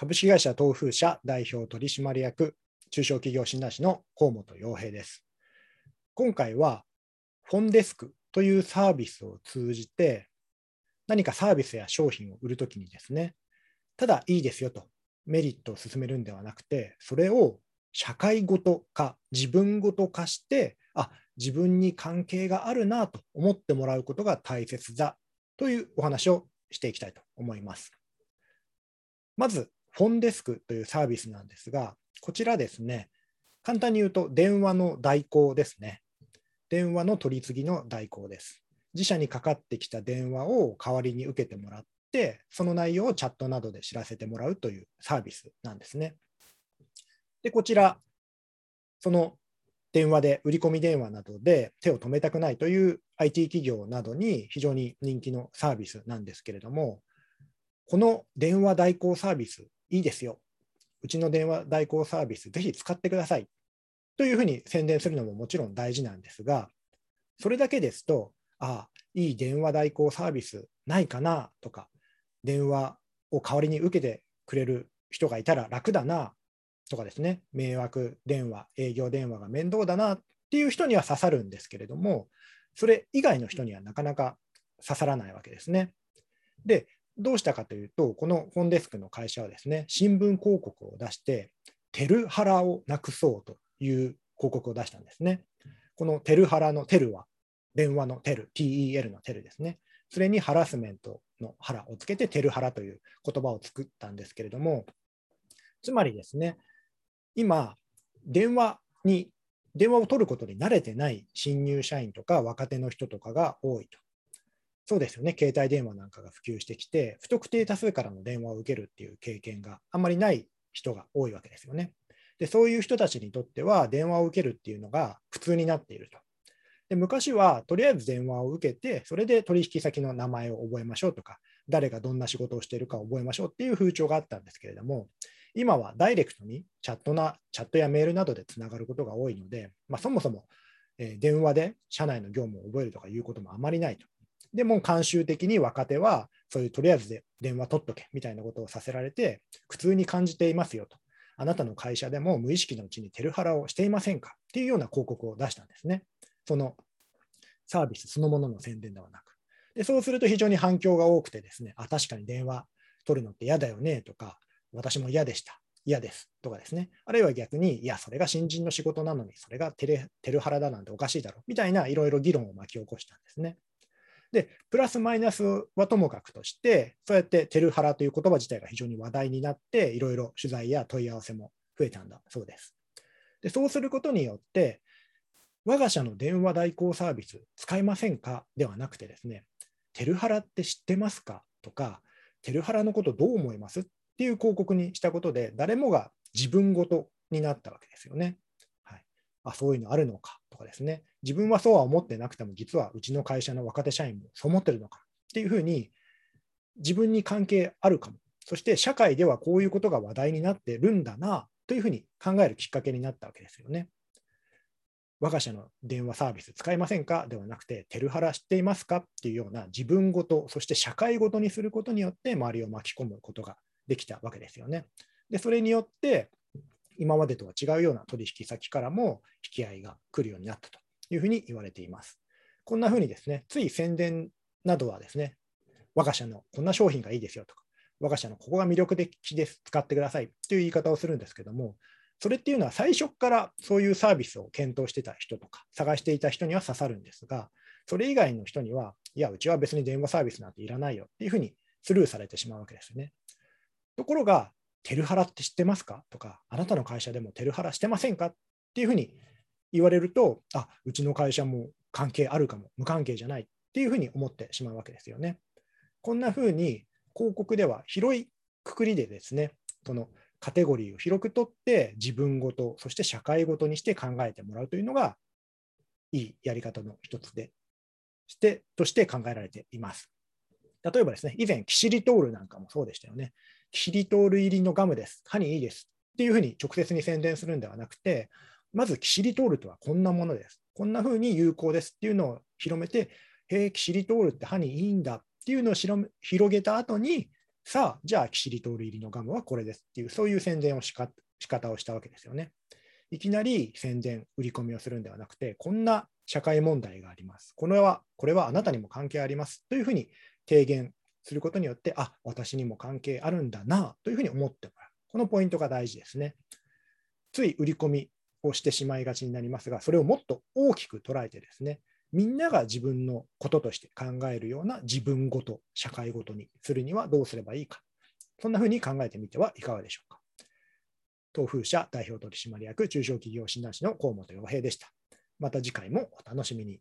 株式会社東風社代表取締役中小企業診断士の河本洋平です。今回はフォンデスクというサービスを通じて何かサービスや商品を売るときにですね、ただいいですよとメリットを進めるんではなくて、それを社会ごと化、自分ごと化して、あ自分に関係があるなと思ってもらうことが大切だというお話をしていきたいと思います。まず、フォンデスクというサービスなんですが、こちらですね、簡単に言うと電話の代行ですね。電話の取り次ぎの代行です。自社にかかってきた電話を代わりに受けてもらって、その内容をチャットなどで知らせてもらうというサービスなんですね。で、こちら、その電話で、売り込み電話などで手を止めたくないという IT 企業などに非常に人気のサービスなんですけれども、この電話代行サービス、いいですよ。うちの電話代行サービス、ぜひ使ってください。というふうに宣伝するのももちろん大事なんですが、それだけですと、ああ、いい電話代行サービスないかなとか、電話を代わりに受けてくれる人がいたら楽だなとかですね、迷惑電話、営業電話が面倒だなっていう人には刺さるんですけれども、それ以外の人にはなかなか刺さらないわけですね。で、どうしたかというと、このフォンデスクの会社はですね、新聞広告を出して、テルハラをなくそうという広告を出したんですね。このテルハラのテルは、電話のテル、TEL のテルですね。それにハラスメントのハラをつけて、テルハラという言葉を作ったんですけれども、つまりですね、今、電話に、電話を取ることに慣れてない新入社員とか若手の人とかが多いと。そうですよね、携帯電話なんかが普及してきて、不特定多数からの電話を受けるっていう経験があんまりない人が多いわけですよね。でそういう人たちにとっては、電話を受けるっていうのが普通になっていると。で昔はとりあえず電話を受けて、それで取引先の名前を覚えましょうとか、誰がどんな仕事をしているか覚えましょうっていう風潮があったんですけれども、今はダイレクトにチャットなチャットやメールなどでつながることが多いので、まあ、そもそも、電話で社内の業務を覚えるとかいうこともあまりないと。でも慣習的に若手は、そういうとりあえずで電話取っとけみたいなことをさせられて、苦痛に感じていますよと。あなたの会社でも無意識のうちにテルハラをしていませんかっていうような広告を出したんですね。そのサービスそのものの宣伝ではなく。でそうすると非常に反響が多くてですね、あ、確かに電話取るのって嫌だよねとか、私も嫌でした。嫌ですとかですね。あるいは逆に、いや、それが新人の仕事なのに、それがテレテルハラだなんておかしいだろうみたいないろいろ議論を巻き起こしたんですね。で、プラスマイナスはともかくとして、そうやってテルハラという言葉自体が非常に話題になって、いろいろ取材や問い合わせも増えたんだそうです。でそうすることによって、我が社の電話代行サービス使いませんかではなくてですね、テルハラって知ってますかとか、テルハラのことどう思いますっていう広告にしたことで、誰もが自分ごとになったわけですよね。あそういうのあるのかとかですね、自分はそうは思ってなくても、実はうちの会社の若手社員もそう思ってるのかっていうふうに、自分に関係あるかも、そして社会ではこういうことが話題になってるんだなというふうに考えるきっかけになったわけですよね。我が社の電話サービス使いませんか？ではなくて、テルハラ知っていますか？っていうような自分ごと、そして社会ごとにすることによって周りを巻き込むことができたわけですよね。で、それによって、今までとは違うような取引先からも引き合いが来るようになったというふうに言われています。こんなふうにですね、つい宣伝などはですね、我が社のこんな商品がいいですよとか、我が社のここが魅力的です、使ってくださいという言い方をするんですけども、それっていうのは最初からそういうサービスを検討してた人とか、探していた人には刺さるんですが、それ以外の人には、いや、うちは別に電話サービスなんていらないよっていうふうにスルーされてしまうわけですよね。ところが、テルハラって知ってますか？とか、あなたの会社でもテルハラしてませんか？っていうふうに言われると、あうちの会社も関係あるかも、無関係じゃないっていうふうに思ってしまうわけですよね。こんなふうに広告では広いくくりでですね、このカテゴリーを広くとって自分ごと、そして社会ごとにして考えてもらうというのがいいやり方の一つでしてとして考えられています。例えばですね、以前、キシリトールなんかもそうでしたよね。キシリトール入りのガムです。歯にいいです。っていうふうに直接に宣伝するんではなくて、まずキシリトールとはこんなものです。こんなふうに有効ですっていうのを広めて、へえ、キシリトールって歯にいいんだっていうのを広げた後に、さあ、じゃあ、キシリトール入りのガムはこれですっていう、そういう宣伝をしか仕方をしたわけですよね。いきなり宣伝、売り込みをするんではなくて、こんな社会問題があります。これは、これはあなたにも関係ありますというふうに提言することによって、あ、私にも関係あるんだなというふうに思ってもらう。このポイントが大事ですね。つい売り込みをしてしまいがちになりますが、それをもっと大きく捉えてですね、みんなが自分のこととして考えるような自分ごと、社会ごとにするにはどうすればいいか。そんなふうに考えてみてはいかがでしょうか。東風社代表取締役中小企業診断士の河本洋平でした。また次回もお楽しみに。